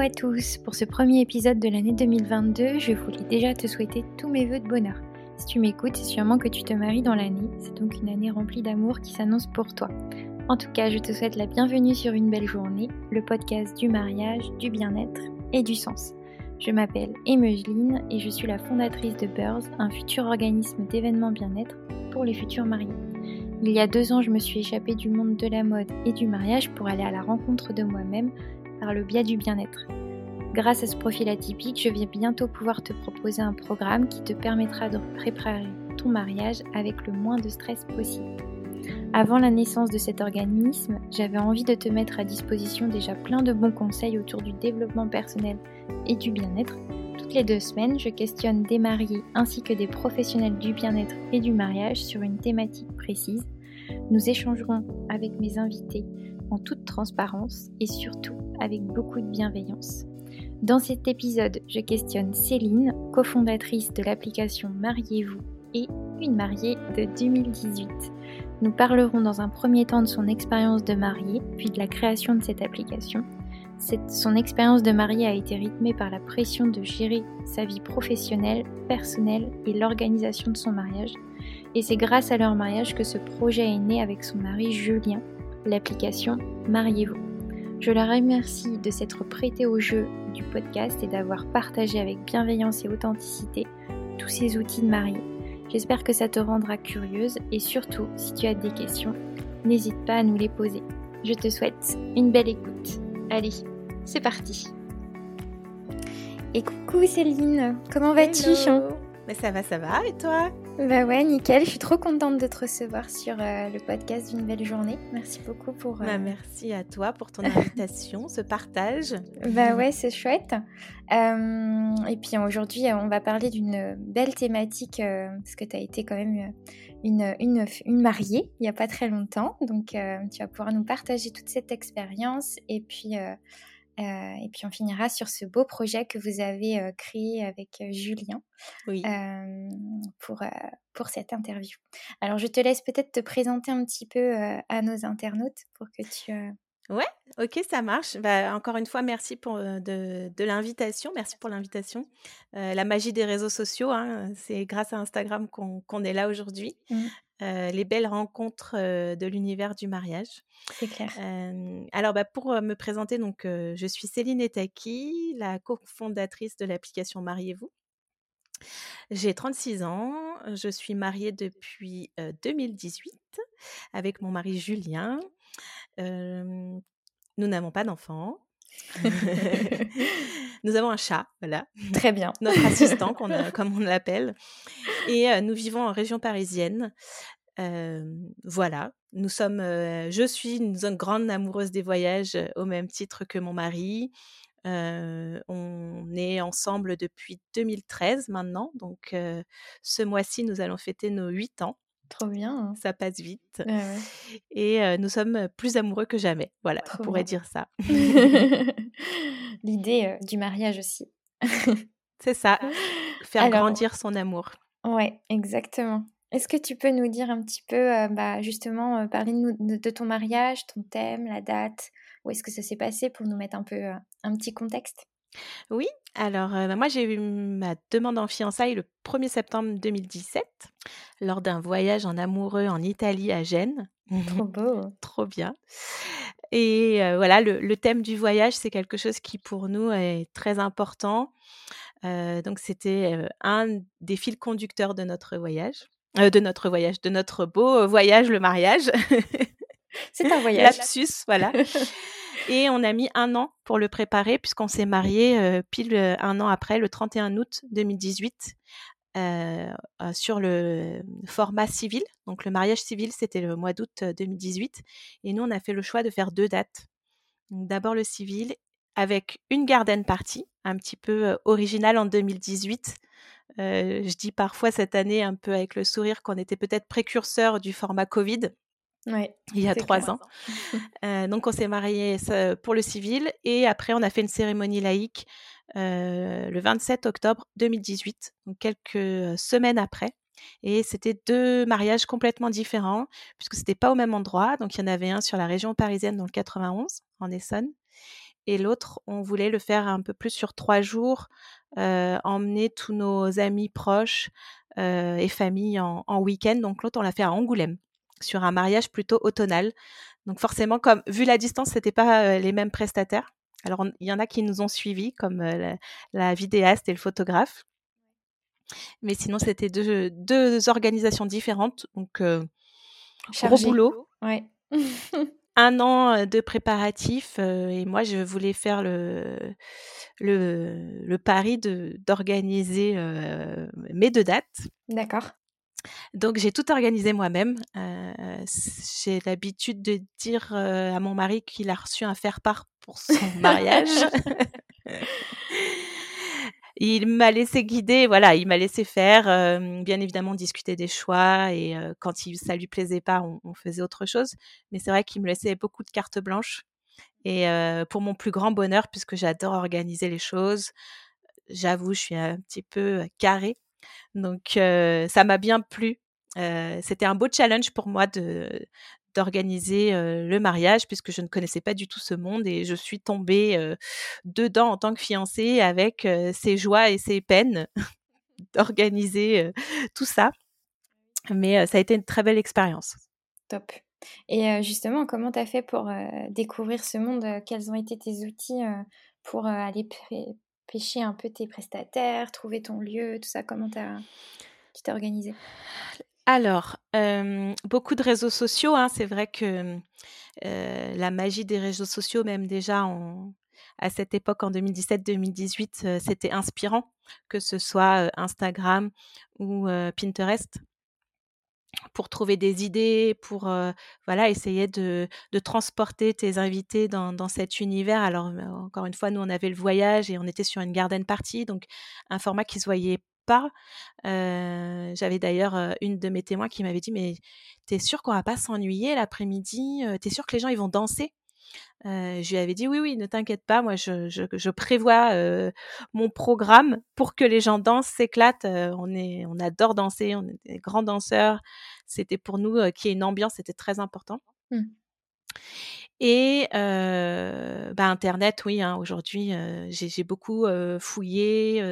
à tous Pour ce premier épisode de l'année 2022, je voulais déjà te souhaiter tous mes voeux de bonheur. Si tu m'écoutes, c'est sûrement que tu te maries dans l'année, c'est donc une année remplie d'amour qui s'annonce pour toi. En tout cas, je te souhaite la bienvenue sur une belle journée, le podcast du mariage, du bien-être et du sens. Je m'appelle Emegeline et je suis la fondatrice de Birds, un futur organisme d'événements bien-être pour les futurs mariés. Il y a deux ans, je me suis échappée du monde de la mode et du mariage pour aller à la rencontre de moi-même par le biais du bien-être. Grâce à ce profil atypique, je vais bientôt pouvoir te proposer un programme qui te permettra de préparer ton mariage avec le moins de stress possible. Avant la naissance de cet organisme, j'avais envie de te mettre à disposition déjà plein de bons conseils autour du développement personnel et du bien-être. Toutes les deux semaines, je questionne des mariés ainsi que des professionnels du bien-être et du mariage sur une thématique précise. Nous échangerons avec mes invités en toute transparence et surtout avec beaucoup de bienveillance. Dans cet épisode, je questionne Céline, cofondatrice de l'application Mariez-vous et une mariée de 2018. Nous parlerons dans un premier temps de son expérience de mariée, puis de la création de cette application. son expérience de mariée a été rythmée par la pression de gérer sa vie professionnelle, personnelle et l'organisation de son mariage. Et c'est grâce à leur mariage que ce projet est né avec son mari Julien, l'application Mariez-vous. Je la remercie de s'être prêtée au jeu du podcast et d'avoir partagé avec bienveillance et authenticité tous ces outils de mariée. J'espère que ça te rendra curieuse et surtout, si tu as des questions, n'hésite pas à nous les poser. Je te souhaite une belle écoute. Allez, c'est parti. Et coucou Céline, comment vas-tu? Mais ça va, ça va, et toi? Bah ouais, nickel. Je suis trop contente de te recevoir sur euh, le podcast d'une belle journée. Merci beaucoup pour. Bah, euh, merci à toi pour ton invitation, ce partage. Bah ouais, c'est chouette. Euh, et puis aujourd'hui, on va parler d'une belle thématique parce que tu as été quand même une, une, une, mariée il n'y a pas très longtemps. Donc tu vas pouvoir nous partager toute cette expérience et puis euh, et puis on finira sur ce beau projet que vous avez euh, créé avec euh, Julien pour, pour cette interview. Alors je te laisse peut-être te présenter un petit peu à nos internautes pour que tu... Ouais, ok, ça marche. Bah, encore une fois, merci pour de, de l'invitation. Merci pour l'invitation. la magie des réseaux sociaux, hein, c'est grâce à Instagram qu'on est là aujourd'hui. Mmh. Euh, les belles rencontres euh, de l'univers du mariage. C'est clair. alors, bah, pour me présenter, donc, je suis Céline Etaki, la cofondatrice de l'application Mariez-vous. J'ai 36 ans, je suis mariée depuis 2018 avec mon mari Julien. nous n'avons pas d'enfants. nous avons un chat, voilà. Très bien. Notre assistant, comme on l'appelle. Et nous vivons en région parisienne. voilà. Nous sommes. je suis une, grande amoureuse des voyages au même titre que mon mari. on est ensemble depuis 2013 maintenant. Donc, ce mois-ci, nous allons fêter nos 8 ans. Trop bien. Ça passe vite. Et nous sommes plus amoureux que jamais. Voilà, on pourrait dire ça. L'idée du mariage aussi. C'est ça. Faire grandir son amour. Ouais, exactement. Est-ce que tu peux nous dire un petit peu, bah, justement, parler de, de, ton mariage, ton thème, la date, où est-ce que ça s'est passé pour nous mettre un peu un petit contexte? Oui, alors bah, moi j'ai eu ma demande en fiançailles le 1er septembre 2017 lors d'un voyage en amoureux en Italie à Gênes. Trop beau. Trop bien. Et voilà, le, thème du voyage, c'est quelque chose qui pour nous est très important. Donc c'était un des fils conducteurs de notre voyage, de notre voyage, de notre beau voyage, le mariage. C'est un voyage. Lapsus, voilà. Et on a mis un an pour le préparer puisqu'on s'est marié euh, pile euh, un an après, le 31 août 2018, euh, sur le format civil. Donc le mariage civil, c'était le mois d'août 2018. Et nous, on a fait le choix de faire deux dates. D'abord le civil avec une garden party, un petit peu originale en 2018. je dis parfois cette année un peu avec le sourire qu'on était peut-être précurseur du format Covid il y a trois ans. Euh, donc on s'est mariés pour le civil et après on a fait une cérémonie laïque euh, le 27 octobre 2018, donc quelques semaines après. Et c'était deux mariages complètement différents puisque c'était pas au même endroit. Donc il y en avait un sur la région parisienne dans le 91 en Essonne et l'autre, on voulait le faire un peu plus sur trois jours, emmener tous nos amis proches et familles en, en week-end. Donc l'autre, on l'a fait à Angoulême, sur un mariage plutôt automnal. Donc forcément, comme vu la distance, c'était pas les mêmes prestataires. Alors il y en a qui nous ont suivis, comme la, vidéaste et le photographe. Mais sinon, c'était deux, deux organisations différentes. Donc, gros boulot. Ouais. un an de préparatifs et moi je voulais faire le le, le pari de d'organiser mes deux dates. D'accord. Donc j'ai tout organisé moi-même. j'ai l'habitude de dire à mon mari qu'il a reçu un faire-part pour son mariage. il m'a laissé guider, voilà, il m'a laissé faire, bien évidemment discuter des choix et quand il, ça lui plaisait pas, on, faisait autre chose. Mais c'est vrai qu'il me laissait beaucoup de cartes blanches et pour mon plus grand bonheur, puisque j'adore organiser les choses, j'avoue, je suis un petit peu carrée, donc ça m'a bien plu. C'était un beau challenge pour moi de d'organiser le mariage puisque je ne connaissais pas du tout ce monde et je suis tombée dedans en tant que fiancée avec ses joies et ses peines d'organiser tout ça. Mais ça a été une très belle expérience. Top. Et justement, comment tu as fait pour découvrir ce monde Quels ont été tes outils pour aller pêcher un peu tes prestataires, trouver ton lieu, tout ça? Comment tu t'es organisée? Alors, beaucoup de réseaux sociaux, hein. C'est vrai que, la magie des réseaux sociaux, même déjà à cette époque, en 2017-2018, c'était inspirant, que ce soit, Instagram ou, Pinterest. Pour trouver des idées, pour, voilà, essayer de transporter tes invités dans cet univers. Alors, encore une fois, nous, on avait le voyage et on était sur une garden party, donc un format qui se voyait pas. J'avais d'ailleurs une de mes témoins qui m'avait dit Mais t'es sûr qu'on va pas s'ennuyer l'après-midi? T'es sûr que les gens ils vont danser? Je lui avais dit oui, oui, ne t'inquiète pas, moi je, je, prévois mon programme pour que les gens dansent, s'éclatent. on, adore danser, on est des grands danseurs. C'était pour nous qu'il y ait une ambiance, c'était très important. Mmh. Et bah, Internet, oui, hein, aujourd'hui, j'ai beaucoup fouillé,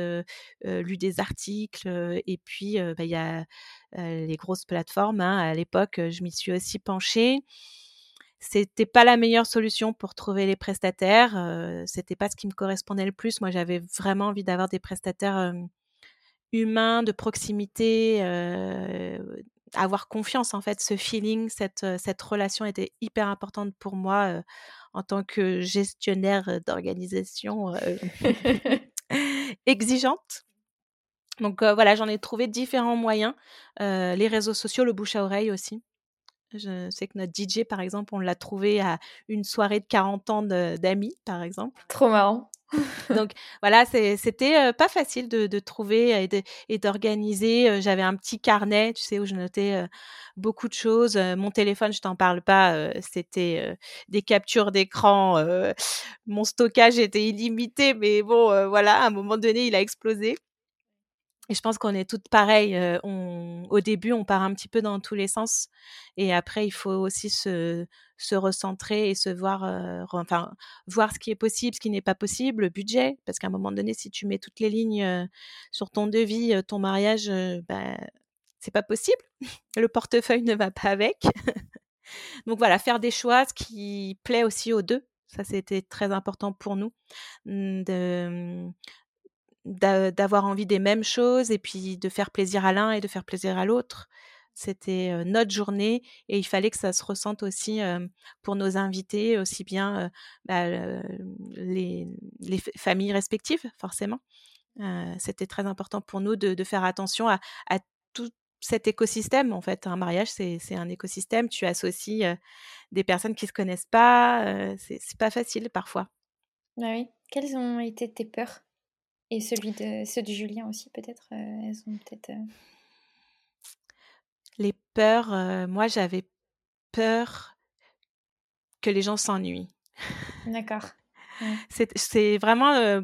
lu des articles, et puis bah, il y a les grosses plateformes. Hein. À l'époque, je m'y suis aussi penchée. C'était pas la meilleure solution pour trouver les prestataires. C'était pas ce qui me correspondait le plus. Moi, j'avais vraiment envie d'avoir des prestataires humains, de proximité, avoir confiance en fait, ce feeling, cette, cette relation était hyper importante pour moi en tant que gestionnaire d'organisation exigeante. Donc voilà, j'en ai trouvé différents moyens, les réseaux sociaux, le bouche à oreille aussi. Je sais que notre DJ, par exemple, on l'a trouvé à une soirée de 40 ans d'amis, par exemple. Trop marrant. Donc voilà, c'était pas facile de, trouver et d'organiser. J'avais un petit carnet, tu sais, où je notais beaucoup de choses. Mon téléphone, je t'en parle pas, c'était des captures d'écran. mon stockage était illimité, mais bon, voilà, à un moment donné, il a explosé. Et je pense qu'on est toutes pareilles. on, au début, on part un petit peu dans tous les sens. Et après, il faut aussi se, recentrer et se voir, enfin, voir ce qui est possible, ce qui n'est pas possible, le budget. Parce qu'à un moment donné, si tu mets toutes les lignes sur ton devis, ton mariage, bah, c'est pas possible. le portefeuille ne va pas avec. Donc voilà, faire des choix, ce qui plaît aussi aux deux. Ça, c'était très important pour nous. Mmh, d'avoir envie des mêmes choses et puis de faire plaisir à l'un et de faire plaisir à l'autre. C'était notre journée et il fallait que ça se ressente aussi pour nos invités, aussi bien bah, les, familles respectives, forcément. C'était très important pour nous de, faire attention à, tout cet écosystème. En fait, un mariage, c'est un écosystème. Tu associes des personnes qui ne se connaissent pas. c'est pas facile parfois. Bah oui. Quelles ont été tes peurs? Et celui de, ceux de Julien aussi, peut-être euh, Elles ont peut-être. Euh les peurs, euh, moi j'avais peur que les gens s'ennuient. D'accord. C'est vraiment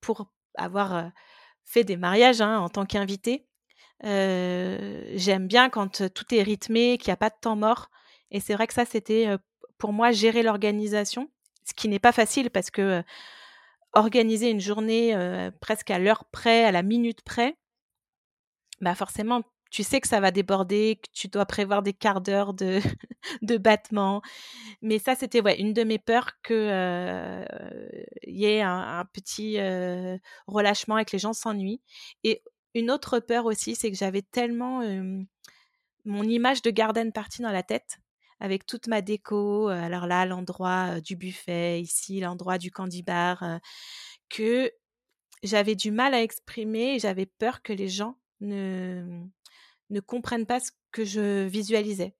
pour avoir fait des mariages hein, en tant qu'invité. J'aime bien quand tout est rythmé, qu'il n'y a pas de temps mort. Et c'est vrai que ça, c'était pour moi gérer l'organisation ce qui n'est pas facile parce que organiser une journée presque à l'heure près, à la minute près, bah forcément, tu sais que ça va déborder, que tu dois prévoir des quarts d'heure de, de battement. Mais ça, c'était ouais, une de mes peurs qu'il y ait un, petit relâchement et que les gens s'ennuient. Et une autre peur aussi, c'est que j'avais tellement mon image de garden party dans la tête avec toute ma déco. Alors là, l'endroit du buffet, ici, l'endroit du candy bar, que j'avais du mal à exprimer et j'avais peur que les gens ne, ne comprennent pas ce que je visualisais.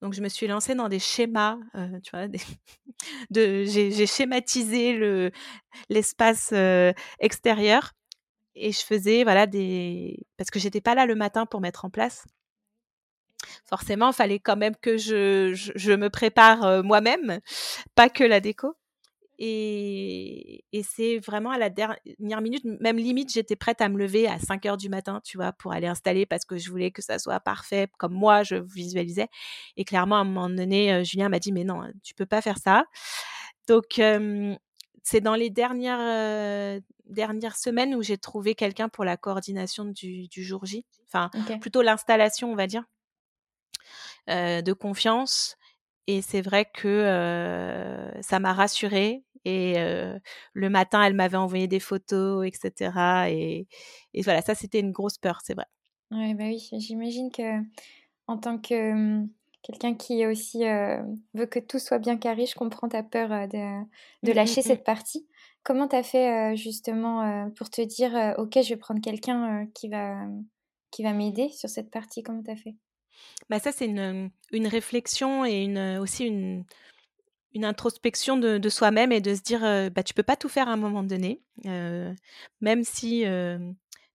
Donc je me suis lancée dans des schémas, tu vois, j'ai, schématisé le, l'espace extérieur et je faisais voilà des parce que j'étais pas là le matin pour mettre en place. Forcément, il fallait quand même que je, je me prépare moi-même, pas que la déco. Et, c'est vraiment à la dernière minute, même limite, j'étais prête à me lever à 5 heures du matin, tu vois, pour aller installer parce que je voulais que ça soit parfait comme moi je visualisais. Et clairement, à un moment donné, Julien m'a dit, mais non, tu peux pas faire ça. Donc, c'est dans les dernières, dernières semaines où j'ai trouvé quelqu'un pour la coordination du, jour J, enfin, plutôt l'installation, on va dire, de confiance. Et c'est vrai que ça m'a rassurée et le matin, elle m'avait envoyé des photos, etc. Et, et voilà, ça, c'était une grosse peur, c'est vrai. Ouais, bah oui, j'imagine que en tant que mmh, quelqu'un qui aussi veut que tout soit bien carré, je comprends ta peur de, de mmh, mmh, lâcher cette partie. Comment tu as fait justement pour te dire, ok, je vais prendre quelqu'un qui va, qui va m'aider sur cette partie Comment tu as fait? Bah ça, c'est une, une réflexion et une, aussi une, une introspection de, de soi-même et de se dire, bah, tu peux pas tout faire à un moment donné, même si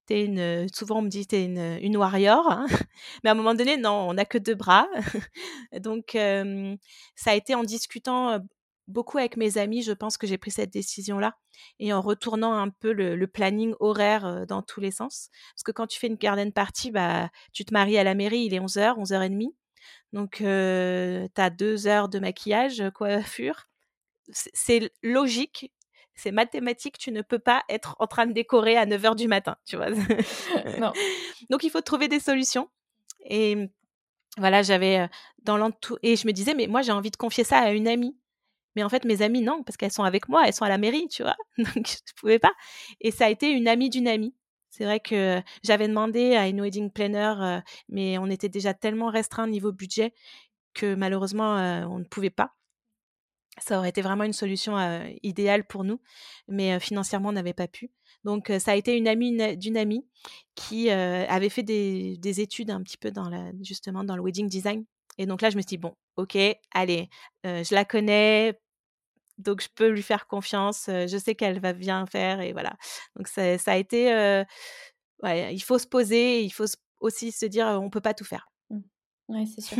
tu es une, souvent on me dit tu es une, une warrior, hein, mais à un moment donné, non, on n'a que deux bras. Donc, ça a été en discutant beaucoup avec mes amis, je pense que j'ai pris cette décision-là, et en retournant un peu le, planning horaire dans tous les sens. Parce que quand tu fais une garden party, bah, tu te maries à la mairie, il est 11h, 11h30. Donc, tu as deux heures de maquillage, coiffure. C'est logique, c'est mathématique, tu ne peux pas être en train de décorer à 9h du matin, tu vois. non. Donc, il faut trouver des solutions. Et voilà, j'avais dans l'entour... Et je me disais, mais moi, j'ai envie de confier ça à une amie. Mais en fait, mes amies, non, parce qu'elles sont avec moi, elles sont à la mairie, tu vois. Donc, je ne pouvais pas. Et ça a été une amie d'une amie. C'est vrai que j'avais demandé à une wedding planner, mais on était déjà tellement restreint niveau budget que malheureusement, on ne pouvait pas. Ça aurait été vraiment une solution idéale pour nous, mais financièrement, on n'avait pas pu. Donc, ça a été une amie d'une amie qui avait fait des, des, études un petit peu dans la, justement dans le wedding design. Et donc là, je me suis dit, bon, ok, allez, je la connais, donc je peux lui faire confiance, je sais qu'elle va bien faire et voilà. Donc ça, a été, ouais, il faut se poser, il faut aussi se dire on peut pas tout faire. Mmh. Oui, c'est sûr.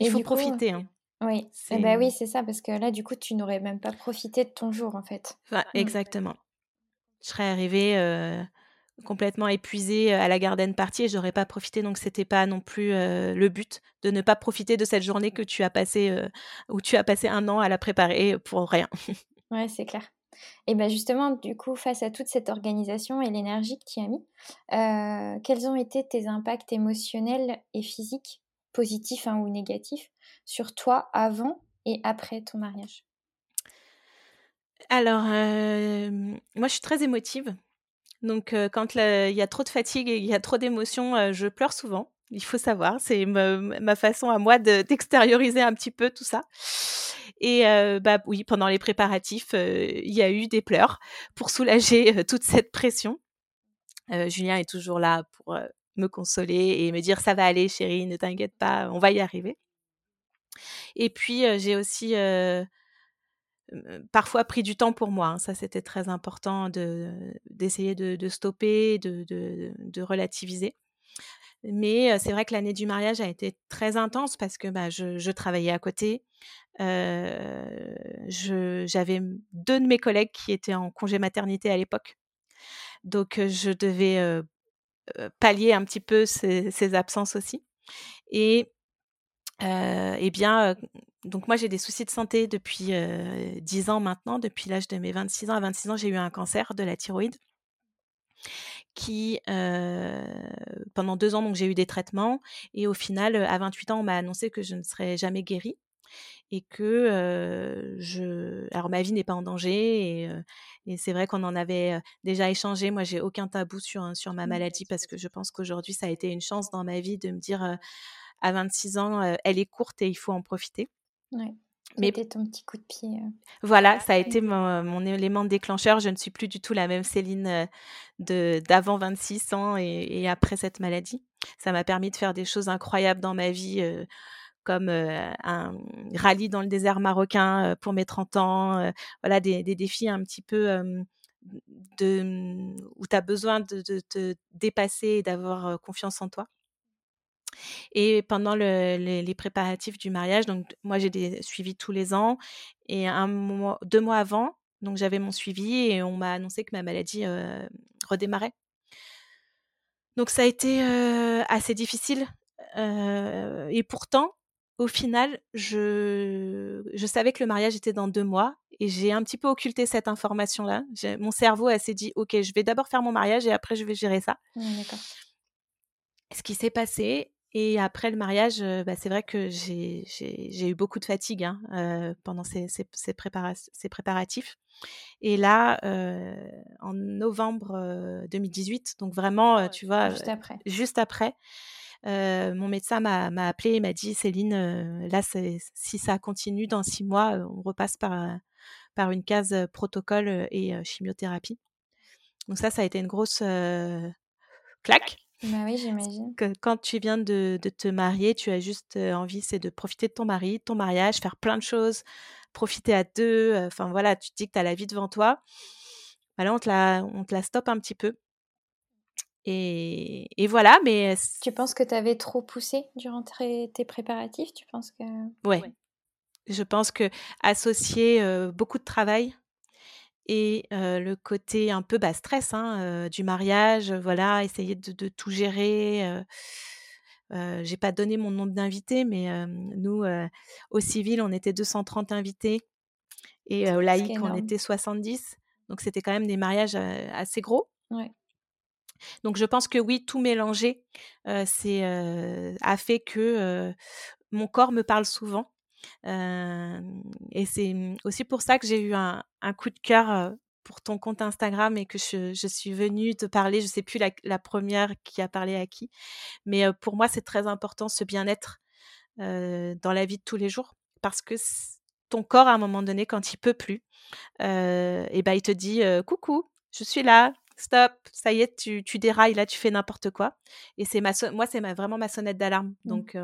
il faut profiter. Hein. Oui, eh ben oui, c'est ça, parce que là, du coup, tu n'aurais même pas profité de ton jour, en fait. Mmh. Exactement. Je serais arrivée complètement épuisée à la garden party et j'aurais pas profité donc c'était pas non plus le but de ne pas profiter de cette journée que tu as passé où tu as passé un an à la préparer pour rien. ouais, c'est clair. Et bien justement, du coup, face à toute cette organisation et l'énergie que tu as mis, quels ont été tes impacts émotionnels et physiques, positifs hein, ou négatifs, sur toi avant et après ton mariage? Alors, moi je suis très émotive. Donc, quand il y a trop de fatigue et il y a trop d'émotions, je pleure souvent. Il faut savoir, c'est ma, façon à moi d'extérioriser un petit peu tout ça. Et bah oui, pendant les préparatifs, il y a eu des pleurs pour soulager toute cette pression. Julien est toujours là pour me consoler et me dire ça va aller, chérie, ne t'inquiète pas, on va y arriver. Et puis j'ai aussi parfois pris du temps pour moi. Hein. Ça, c'était très important de, d'essayer de, stopper, de, de, relativiser. Mais c'est vrai que l'année du mariage a été très intense parce que bah, je, travaillais à côté. j'avais deux de mes collègues qui étaient en congé maternité à l'époque. Donc, je devais pallier un petit peu ces, ces absences aussi. Et eh bien, donc moi j'ai des soucis de santé depuis 10 ans maintenant, depuis l'âge de mes 26 ans. À 26 ans, j'ai eu un cancer de la thyroïde qui, pendant deux ans, donc j'ai eu des traitements et au final, à 28 ans, on m'a annoncé que je ne serais jamais guérie et que je alors ma vie n'est pas en danger et, et c'est vrai qu'on en avait déjà échangé. Moi, j'ai aucun tabou sur sur ma maladie parce que je pense qu'aujourd'hui ça a été une chance dans ma vie de me dire à 26 ans, elle est courte et il faut en profiter. Ouais. Mais ton petit coup de pied. Voilà, ça a été mon, mon, élément déclencheur. Je ne suis plus du tout la même Céline de d'avant 26 ans et, et, après cette maladie. Ça m'a permis de faire des choses incroyables dans ma vie comme un rallye dans le désert marocain pour mes 30 ans, voilà des, défis un petit peu de, où tu as besoin de, te dépasser et d'avoir confiance en toi. Et pendant les, préparatifs du mariage, donc moi j'ai des suivis tous les ans et un mois, deux mois avant, donc j'avais mon suivi et on m'a annoncé que ma maladie redémarrait. Donc ça a été assez difficile et pourtant au final, je, je savais que le mariage était dans deux mois et j'ai un petit peu occulté cette information-là. Mon cerveau s'est dit, OK, je vais d'abord faire mon mariage et après je vais gérer ça. Mmh, Ce qui s'est passé. Et après le mariage, bah, c'est vrai que j'ai eu beaucoup de fatigue hein, pendant ces, ces, ces, préparatifs. Et là, en novembre 2018, donc vraiment, tu vois, juste après, juste après mon médecin m'a appelé et m'a dit Céline, là, si ça continue dans six mois, on repasse par, par une case protocole et chimiothérapie. Donc ça, ça a été une grosse claque. Bah oui, j'imagine. Que quand tu viens de, de, te marier, tu as juste envie, c'est de profiter de ton mari, de ton mariage, faire plein de choses, profiter à deux. Enfin voilà, tu te dis que tu as la vie devant toi. Bah là, on te la, on te la stoppe un petit peu. Et, voilà, mais... Tu penses que tu avais trop poussé durant tes préparatifs? Tu penses que... Ouais. Je pense que associer beaucoup de travail et le côté un peu bas stress hein, du mariage, voilà, essayer de, tout gérer. Euh, j'ai pas donné mon nombre d'invités, mais nous, au civil, on était 230 invités et au laïc, on était 70. Donc c'était quand même des mariages assez gros. Ouais. Donc je pense que oui, tout mélanger c'est, a fait que mon corps me parle souvent. Et c'est mmh, aussi pour ça que j'ai eu un, coup de cœur pour ton compte Instagram et que je, suis venue te parler. Je ne sais plus la, première qui a parlé à qui, mais pour moi c'est très important ce bien-être dans la vie de tous les jours parce que ton corps à un moment donné quand il peut plus, et ben il te dit coucou, je suis là, stop, ça y est, tu, tu dérailles, là, tu fais n'importe quoi. Et c'est ma moi, c'est vraiment ma sonnette d'alarme. Mmh. Donc,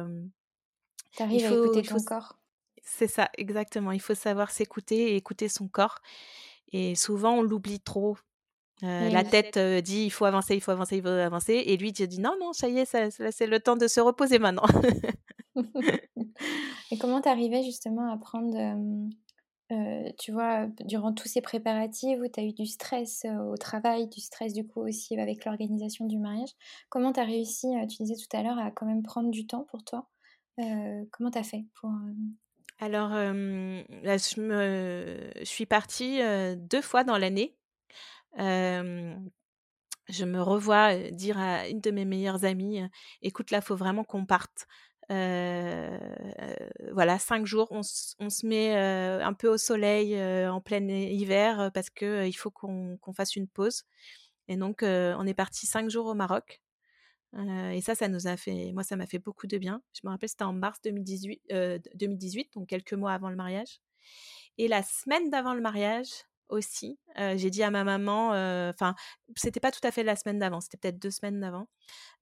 tu arrives à écouter ton corps. C'est ça, exactement. Il faut savoir s'écouter et écouter son corps. Et souvent, on l'oublie trop. la tête dit il faut avancer, il faut avancer, il faut avancer. Et lui, il dit non, non, ça y est, ça, c'est le temps de se reposer maintenant. et comment t'arrivais justement à prendre tu vois, durant tous ces préparatifs où tu as eu du stress au travail, du stress du coup aussi avec l'organisation du mariage, comment tu as réussi, tu disais tout à l'heure, à quand même prendre du temps pour toi? Comment tu as fait pour... Alors, je, me, suis partie deux fois dans l'année. je me revois dire à une de mes meilleures amies, écoute, là, faut vraiment qu'on parte voilà, cinq jours, on, se met un peu au soleil en plein hiver parce qu'il il faut qu'on fasse une pause. Et donc, on est parti cinq jours au Maroc. Et ça, ça nous a fait, moi, ça m'a fait beaucoup de bien. Je me rappelle, c'était en mars 2018, 2018, donc quelques mois avant le mariage. Et la semaine d'avant le mariage, aussi. j'ai dit à ma maman, enfin, c'était pas tout à fait la semaine d'avant, c'était peut-être deux semaines d'avant.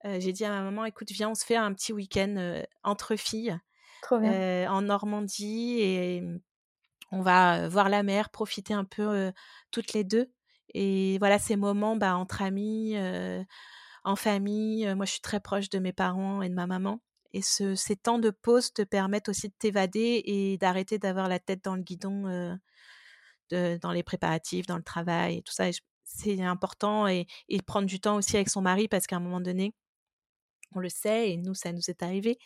j'ai dit à ma maman, écoute, viens, on se fait un petit week-end entre filles en Normandie et on va voir la mer, profiter un peu toutes les deux. Et voilà, ces moments bah, entre amis, en famille. moi, je suis très proche de mes parents et de ma maman. Et ce, ces temps de pause te permettent aussi de t'évader et d'arrêter d'avoir la tête dans le guidon dans les préparatifs, dans le travail et tout ça. C'est important et, prendre du temps aussi avec son mari parce qu'à un moment donné, on le sait et nous, ça nous est arrivé.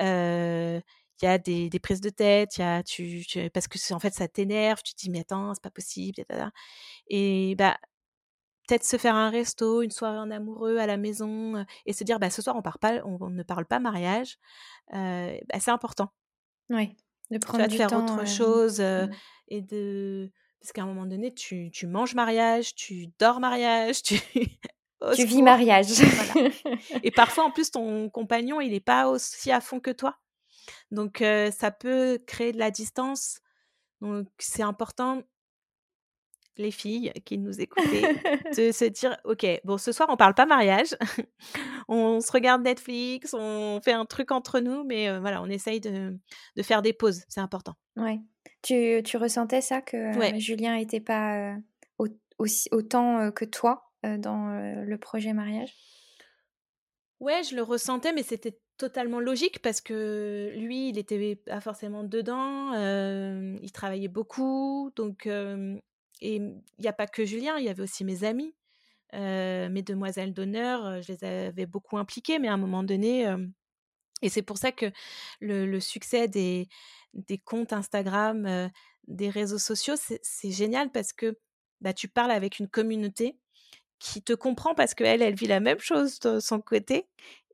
il y a des, prises de tête, y a, tu, parce que en fait ça t'énerve, tu te dis mais attends, c'est pas possible, et bah peut-être se faire un resto, une soirée en amoureux à la maison et se dire bah ce soir on, part pas, on, ne parle pas mariage, bah, c'est important. Oui, de prendre du faire autre chose mmh. et de parce qu'à un moment donné tu, tu manges mariage, tu dors mariage, tu tu vis mariage. Et parfois, en plus, ton compagnon, il n'est pas aussi à fond que toi. Donc, ça peut créer de la distance. Donc, c'est important, les filles qui nous écoutaient, de se dire, OK, bon, ce soir, on parle pas mariage. on se regarde Netflix, on fait un truc entre nous, mais voilà, on essaye de, de faire des pauses. C'est important. Ouais. Tu, tu ressentais ça, que Julien n'était pas aussi, autant que toi dans le projet mariage? Ouais, je le ressentais, mais c'était totalement logique parce que lui, il était pas forcément dedans, il travaillait beaucoup, donc et il n'y a pas que Julien, il y avait aussi mes amis, mes demoiselles d'honneur, je les avais beaucoup impliquées, mais à un moment donné, et c'est pour ça que le, succès des, des comptes Instagram, des réseaux sociaux, c'est génial parce que bah, tu parles avec une communauté qui te comprend parce qu'elle, elle vit la même chose de son côté.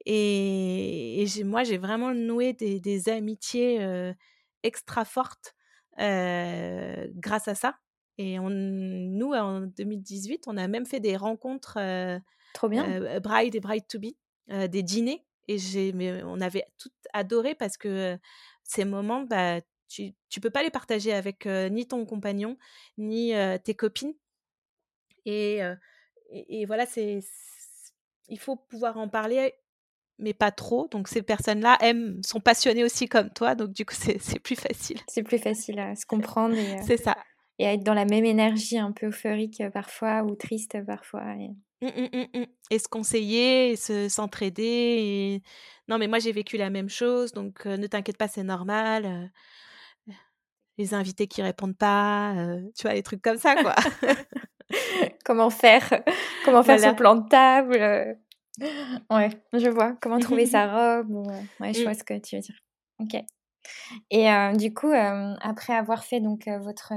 Et, moi, j'ai vraiment noué des, amitiés extra fortes grâce à ça. Et on, nous, en 2018, on a même fait des rencontres Trop bien. bride et bride to be, des dîners. Et j'ai, mais on avait tout adoré parce que ces moments, bah, tu ne peux pas les partager avec ni ton compagnon, ni tes copines. Et et, voilà, c'est il faut pouvoir en parler, mais pas trop. Donc ces personnes-là aiment, sont passionnées aussi comme toi, donc du coup c'est plus facile. C'est plus facile à se comprendre. Et, c'est ça. Et à être dans la même énergie, un peu euphorique parfois ou triste parfois. Et, mmh, mmh, mmh, et se conseiller, et se s'entraider. Et... Non, mais moi j'ai vécu la même chose, donc ne t'inquiète pas, c'est normal. les invités qui répondent pas, tu vois, les trucs comme ça, quoi. comment faire, comment faire son plan de table. Euh? Ouais, je vois. Comment trouver sa robe. Ouais, je vois ce que tu veux dire. Ok. Et euh, du coup, euh, après avoir fait donc votre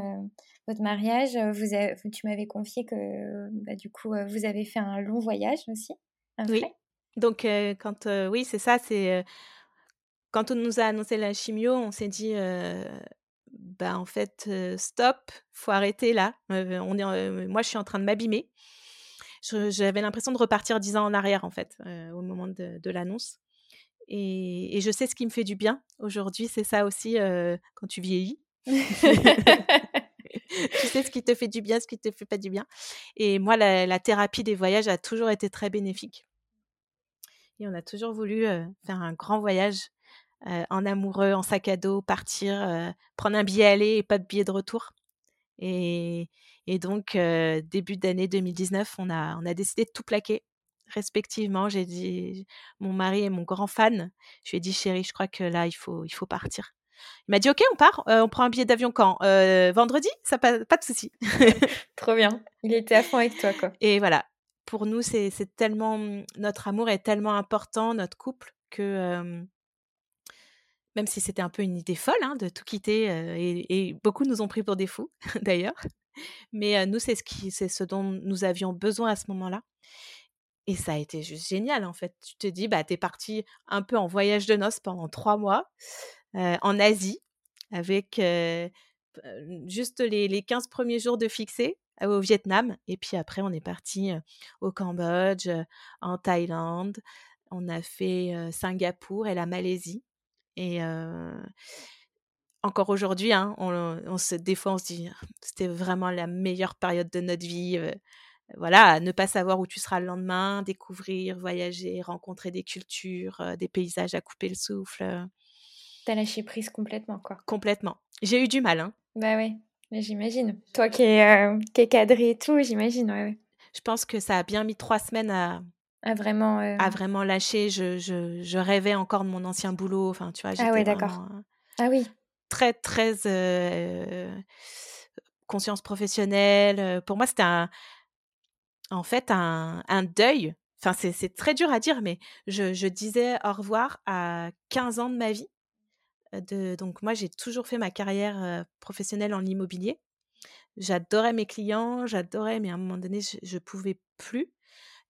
votre mariage, vous tu m'avais confié que bah, du coup vous avez fait un long voyage aussi. Oui. Donc quand oui c'est ça c'est quand on nous a annoncé la chimio, on s'est dit bah, en fait, stop, faut arrêter là. on est, moi, je suis en train de m'abîmer. J'avais l'impression de repartir dix ans en arrière, en fait, au moment de, l'annonce. Et, je sais ce qui me fait du bien aujourd'hui, c'est ça aussi quand tu vieillis. tu sais ce qui te fait du bien, ce qui te fait pas du bien. Et moi, la, thérapie des voyages a toujours été très bénéfique. Et on a toujours voulu faire un grand voyage en amoureux, en sac à dos, partir, prendre un billet aller et pas de billet de retour. Et, donc, début d'année 2019, on a, on a décidé de tout plaquer respectivement. J'ai dit, mon mari est mon grand fan. Je lui ai dit, chérie, je crois que là, il faut, il faut partir. Il m'a dit, OK, on part. on prend un billet d'avion quand? Vendredi? Ça pas, pas de souci. Trop bien. Il était à fond avec toi, quoi. Et voilà. Pour nous, c'est tellement. Notre amour est tellement important, notre couple, que même si c'était un peu une idée folle hein, de tout quitter, et, beaucoup nous ont pris pour des fous d'ailleurs. Mais nous, c'est ce, qui, c'est ce dont nous avions besoin à ce moment-là. Et ça a été juste génial en fait. Tu te dis, bah, t'es parti un peu en voyage de noces pendant trois mois en Asie avec juste les, les 15 premiers jours de fixé au Vietnam. Et puis après, on est parti au Cambodge, en Thaïlande. On a fait Singapour et la Malaisie. Et encore aujourd'hui, hein, on, se, des fois, on se dit, c'était vraiment la meilleure période de notre vie. Voilà, ne pas savoir où tu seras le lendemain, découvrir, voyager, rencontrer des cultures, des paysages à couper le souffle. T'as lâché prise complètement, quoi. Complètement. J'ai eu du mal, hein. Bah oui, j'imagine. Toi qui es, qui cadré et tout, j'imagine, ouais, ouais. Je pense que ça a bien mis trois semaines à, à vraiment, à vraiment lâcher. Je, je, je, rêvais encore de mon ancien boulot. Enfin, tu vois, ah ouais, d'accord. Ah oui. Très, très conscience professionnelle. Pour moi, c'était un, en fait un, deuil. C'est très dur à dire, mais je, disais au revoir à 15 ans de ma vie. de donc moi, j'ai toujours fait ma carrière, professionnelle en immobilier. J'adorais mes clients, j'adorais, mais à un moment donné, je ne pouvais plus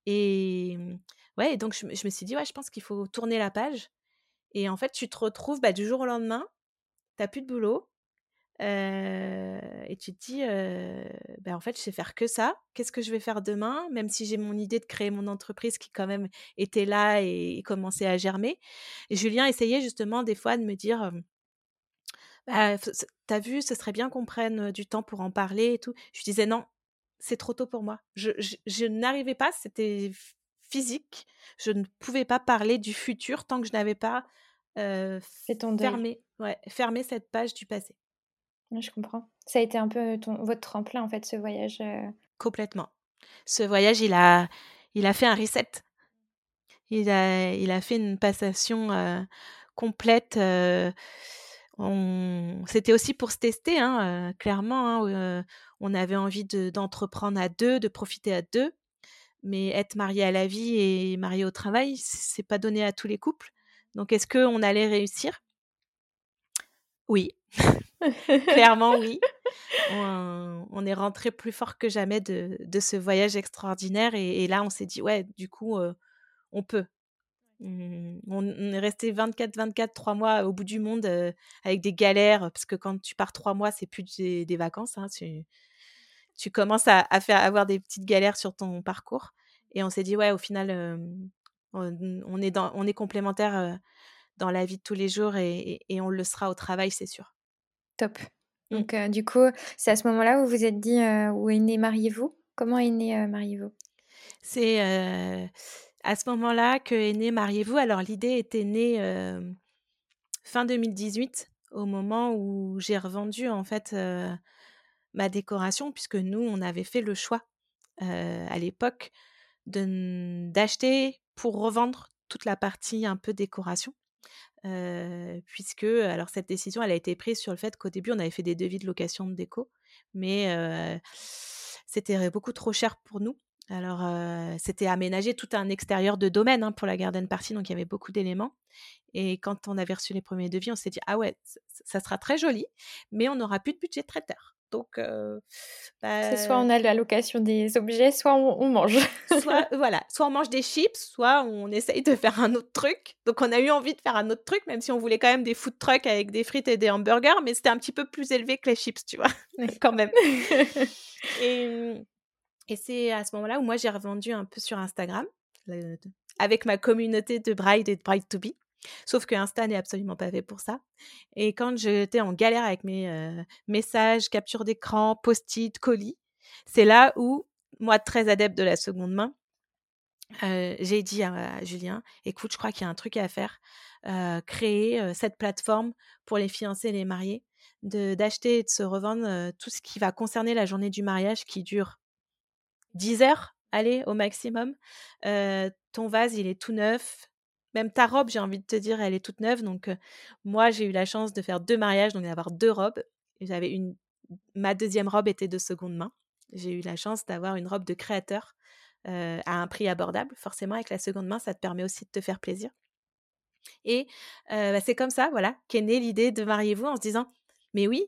et mmh, ouais, donc je me suis dit: «Ouais, je pense qu'il faut tourner la page» et en fait, tu te retrouves, bah, du jour au lendemain, tu as plus de boulot, et tu te dis: «Bah, en fait, je sais faire que ça. Qu'est-ce que je vais faire demain?» même si j'ai mon idée de créer mon entreprise qui quand même était là et commençait à germer et Julien essayait justement des fois de me dire, «Bah, tu as vu, ce serait bien qu'on prenne, du temps pour en parler et tout». Je lui disais: «Non, c'est trop tôt pour moi». Je je n'arrivais pas, c'était physique. Je ne pouvais pas parler du futur tant que je n'avais pas, fermé ouais, fermé cette page du passé. Je comprends. Ça a été un peu ton votre tremplin, en fait, ce voyage, Complètement. Ce voyage, il a il a fait un reset. Il a il a fait une passation, complète, c'était aussi pour se tester, hein, clairement, hein, on avait envie d'entreprendre à deux, de profiter à deux, mais être marié à la vie et marié au travail, c'est pas donné à tous les couples. Donc est-ce qu'on allait réussir? Oui, clairement oui. On, est rentré plus fort que jamais de, ce voyage extraordinaire et, là on s'est dit ouais, du coup on peut. Mmh, on, est resté 24-24, trois mois au bout du monde avec des galères, parce que quand tu pars trois mois, c'est plus des, vacances. Hein, tu, commences à, faire avoir des petites galères sur ton parcours. Et on s'est dit, ouais, au final, on, est dans, on est complémentaires dans la vie de tous les jours et, on le sera au travail, c'est sûr. Top. Mmh. Donc, du coup, c'est à ce moment-là où vous vous êtes dit, où est né Mariez-vous? Comment est né Mariez-vous? C'est à ce moment-là que est né Mariez-vous. Alors l'idée était née fin 2018, au moment où j'ai revendu en fait ma décoration, puisque nous, on avait fait le choix à l'époque d'acheter pour revendre toute la partie un peu décoration. Puisque, alors cette décision, a été prise sur le fait qu'au début, on avait fait des devis de location de déco, mais c'était beaucoup trop cher pour nous. Alors, c'était aménagé tout un extérieur de domaine hein, pour la garden party, donc il y avait beaucoup d'éléments. Et quand on avait reçu les premiers devis, on s'est dit ah ouais, ça sera très joli, mais on n'aura plus de budget de traiteur. Donc, c'est soit on a la location des objets, soit on, mange. soit voilà, soit on mange des chips, soit on essaye de faire un autre truc. Donc, on a eu envie de faire un autre truc, même si on voulait quand même des food trucks avec des frites et des hamburgers, mais c'était un petit peu plus élevé que les chips, tu vois, quand même. et mmh, et c'est à ce moment-là où moi j'ai revendu un peu sur Instagram avec ma communauté de bride et de bride to be. Sauf que Insta n'est absolument pas fait pour ça. Et quand j'étais en galère avec mes messages, capture d'écran, post-it, colis, c'est là où, moi, très adepte de la seconde main, j'ai dit à, Julien, écoute, je crois qu'il y a un truc à faire, créer cette plateforme pour les fiancés et les mariés, d'acheter et de se revendre tout ce qui va concerner la journée du mariage qui dure 10 heures, allez, au maximum. ton vase, il est tout neuf. Même ta robe, j'ai envie de te dire, elle est toute neuve. Donc, moi, j'ai eu la chance de faire deux mariages, donc d'avoir deux robes. J'avais une, ma deuxième robe était de seconde main. J'ai eu la chance d'avoir une robe de créateur à un prix abordable. Forcément, avec la seconde main, ça te permet aussi de te faire plaisir. Et bah, c'est comme ça, voilà, qu'est née l'idée de mariez-vous en se disant, mais oui,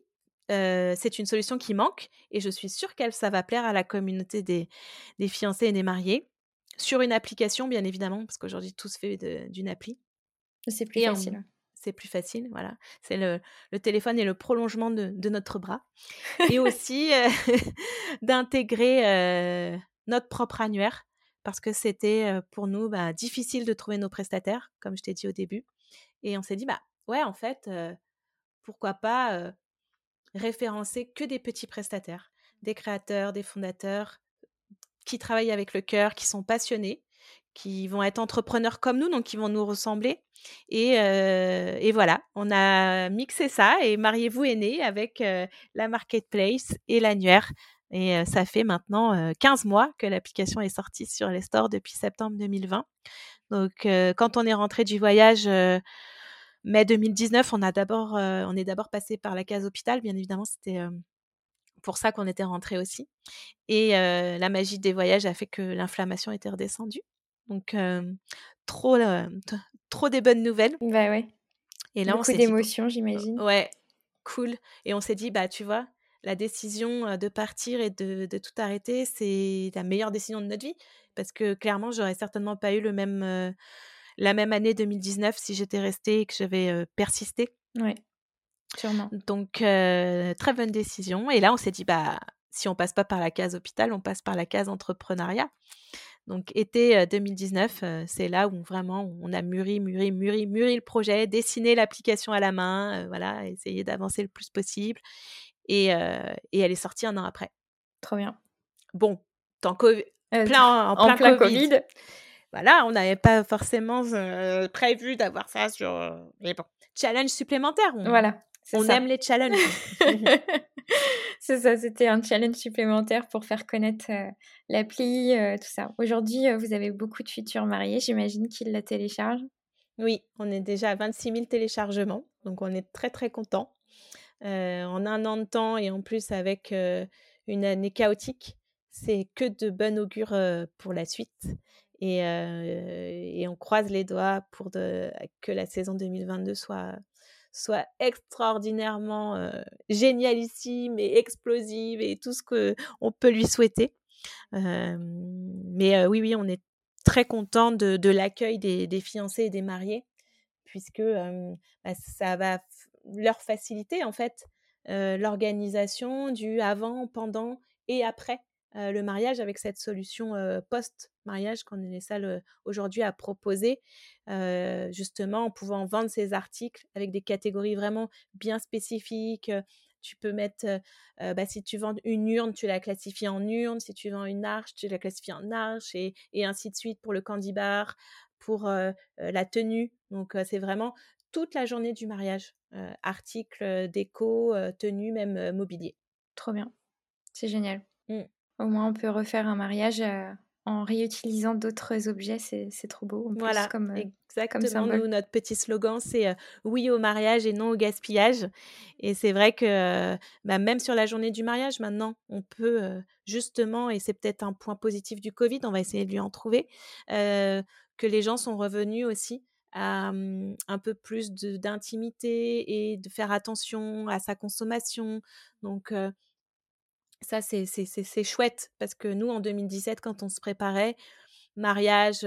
c'est une solution qui manque et je suis sûre qu'elle ça va plaire à la communauté des, fiancés et des mariés. Sur une application, bien évidemment, parce qu'aujourd'hui, tout se fait d'une appli. C'est plus facile. c'est plus facile, voilà. C'est le, téléphone et le prolongement de, notre bras. et aussi d'intégrer notre propre annuaire, parce que c'était pour nous bah, difficile de trouver nos prestataires, comme je t'ai dit au début. Et on s'est dit, bah ouais, en fait, pourquoi pas référencer que des petits prestataires, des créateurs, des fondateurs qui travaillent avec le cœur, qui sont passionnés, qui vont être entrepreneurs comme nous, donc qui vont nous ressembler. Et, et voilà, on a mixé ça et Mariez-vous est né avec la marketplace et l'annuaire. Et ça fait maintenant 15 mois que l'application est sortie sur les stores depuis septembre 2020. Donc quand on est rentré du voyage mai 2019, on a d'abord, on est d'abord passé par la case hôpital, bien évidemment, c'était pour ça qu'on était rentré aussi. Et la magie des voyages a fait que l'inflammation était redescendue. Donc trop, trop des bonnes nouvelles. Bah ouais. Et là, Beaucoup d'émotions, j'imagine. Ouais, cool. Et on s'est dit, bah, tu vois, la décision de partir et de, de tout arrêter, c'est la meilleure décision de notre vie. Parce que clairement, j'aurais certainement pas eu le même, la même année 2019 si j'étais restée et que j'avais persisté. Ouais, sûrement. Donc, très bonne décision. Et là, on s'est dit, bah, si on passe pas par la case hôpital, on passe par la case entrepreneuriat. Donc, été 2019, c'est là où vraiment on a mûri, mûri, mûri, mûri le projet, dessiné l'application à la main, voilà, essayé d'avancer le plus possible. Et, et, elle est sortie un an après. Trop bien. Bon, tant COVID, plein, en, plein, COVID. Voilà, on n'avait pas forcément prévu d'avoir ça sur. Mais bon, challenge supplémentaire. voilà. On aime les challenges. c'est ça, c'était un challenge supplémentaire pour faire connaître l'appli, tout ça. Aujourd'hui, vous avez beaucoup de futurs mariés, j'imagine qu'ils la téléchargent. Oui, on est déjà à 26 000 téléchargements, donc on est très très content. en un an de temps et en plus avec une année chaotique, c'est que de bon augure pour la suite. Et, et, on croise les doigts pour de, que la saison 2022 soit, soit extraordinairement génialissime et explosive et tout ce qu'on peut lui souhaiter. mais oui, oui, on est très content de, l'accueil des, fiancés et des mariés, puisque bah, ça va leur faciliter en fait l'organisation du avant, pendant et après le mariage avec cette solution post-mariage qu'on est les seuls aujourd'hui à proposer, justement en pouvant vendre ces articles avec des catégories vraiment bien spécifiques. Tu peux mettre, bah, si tu vends une urne, tu la classifies en urne. Si tu vends une arche, tu la classifies en arche et, et ainsi de suite pour le candy bar, pour la tenue. Donc, c'est vraiment toute la journée du mariage. articles, déco, tenue, même mobilier. Trop bien. C'est génial. Mmh. Au moins, on peut refaire un mariage en réutilisant d'autres objets. C'est trop beau. voilà, comme, euh, exactement. Nous, notre petit slogan, c'est euh, oui au mariage et non au gaspillage. Et c'est vrai que bah, même sur la journée du mariage, maintenant, on peut justement, et c'est peut-être un point positif du Covid, on va essayer de lui en trouver, que les gens sont revenus aussi à mmh, un peu plus d'intimité et de faire attention à sa consommation. Donc, ça, c'est chouette parce que nous, en 2017, quand on se préparait, mariage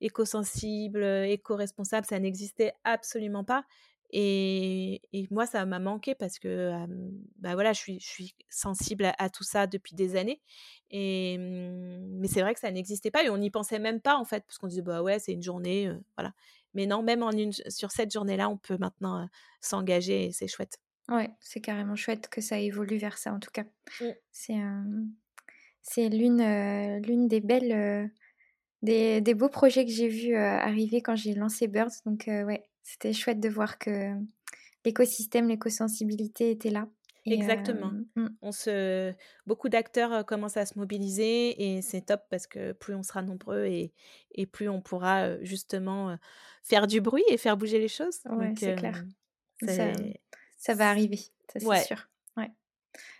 éco-sensible, éco-responsable, ça n'existait absolument pas. Et, moi, ça m'a manqué parce que bah voilà, je suis, je suis sensible à, tout ça depuis des années. Et, mmh, mais c'est vrai que ça n'existait pas et on n'y pensait même pas en fait, parce qu'on disait, bah ouais, c'est une journée, voilà. Mais non, même en une, sur cette journée-là, on peut maintenant s'engager et c'est chouette. Ouais, c'est carrément chouette que ça évolue vers ça en tout cas. Mmh. C'est c'est l'une l'une des belles des, des, beaux projets que j'ai vus arriver quand j'ai lancé Birds. Donc ouais, c'était chouette de voir que l'écosystème, l'éco-sensibilité était là. Exactement. Mmh. On se... Beaucoup d'acteurs commencent à se mobiliser et c'est top parce que plus on sera nombreux et, et plus on pourra justement faire du bruit et faire bouger les choses. Ouais, c'est clair. Ça va arriver, ça c'est sûr. Ouais.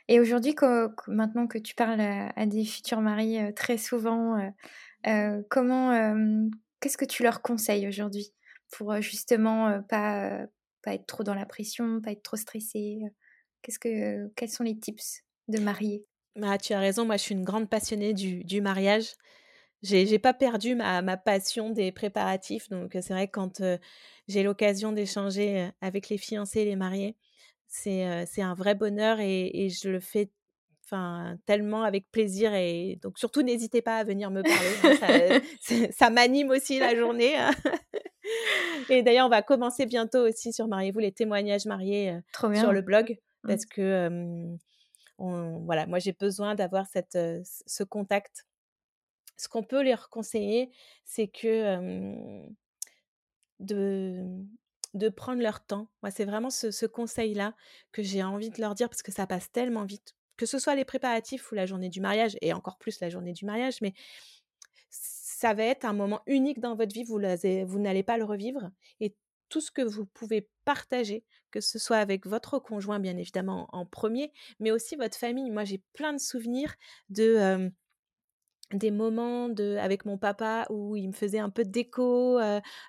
Et aujourd'hui, maintenant que tu parles à, des futurs maris euh, très souvent, euh, euh, comment, qu'est-ce que tu leur conseilles aujourd'hui pour justement pas, pas être trop dans la pression, pas être trop stressé Qu'est-ce que, quels sont les tips de marier? Bah, Tu as raison, moi je suis une grande passionnée du, du mariage. J'ai pas perdu ma, ma, passion des préparatifs, donc c'est vrai que quand j'ai l'occasion d'échanger avec les fiancés et les mariés, c'est un vrai bonheur et, je le fais enfin tellement avec plaisir et donc surtout n'hésitez pas à venir me parler hein, ça, m'anime aussi la journée hein. et d'ailleurs on va commencer bientôt aussi sur mariez-vous les témoignages mariés sur le blog mmh. parce que voilà moi j'ai besoin d'avoir cette ce contact ce qu'on peut leur conseiller c'est que de de prendre leur temps. Moi, c'est vraiment ce, conseil-là que j'ai envie de leur dire parce que ça passe tellement vite. Que ce soit les préparatifs ou la journée du mariage, et encore plus la journée du mariage, mais ça va être un moment unique dans votre vie, vous, vous n'allez pas le revivre. Et tout ce que vous pouvez partager, que ce soit avec votre conjoint, bien évidemment, en premier, mais aussi votre famille. Moi, j'ai plein de souvenirs de des moments de, avec mon papa où il me faisait un peu de déco.